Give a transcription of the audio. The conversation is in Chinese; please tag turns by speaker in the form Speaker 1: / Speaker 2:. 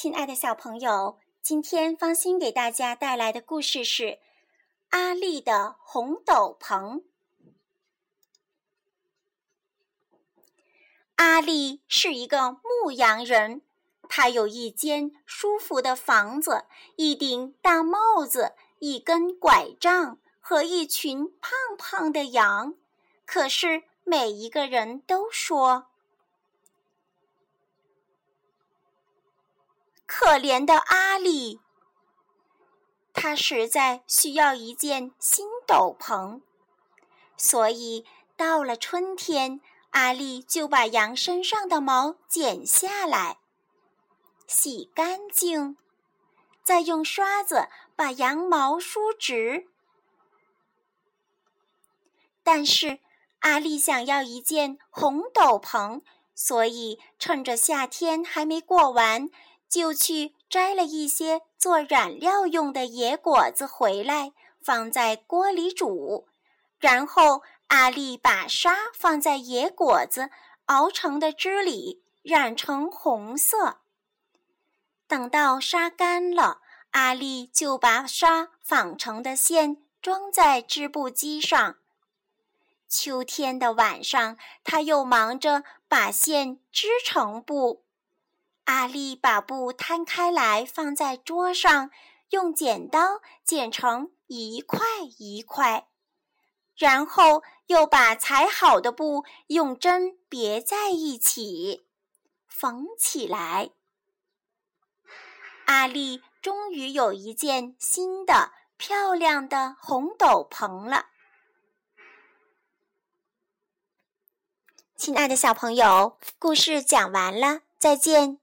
Speaker 1: 亲爱的小朋友，今天芳心给大家带来的故事是《阿丽的红斗篷》。阿丽是一个牧羊人，他有一间舒服的房子，一顶大帽子，一根拐杖和一群胖胖的羊。可是每一个人都说。可怜的阿丽，她实在需要一件新斗篷，所以到了春天，阿丽就把羊身上的毛剪下来，洗干净，再用刷子把羊毛梳直。但是阿丽想要一件红斗篷，所以趁着夏天还没过完。就去摘了一些做染料用的野果子回来，放在锅里煮。然后阿丽把沙放在野果子熬成的汁里，染成红色。等到沙干了，阿丽就把沙纺成的线装在织布机上。秋天的晚上，他又忙着把线织成布。阿丽把布摊开来，放在桌上，用剪刀剪成一块一块，然后又把裁好的布用针别在一起，缝起来。阿丽终于有一件新的漂亮的红斗篷了。亲爱的小朋友，故事讲完了，再见。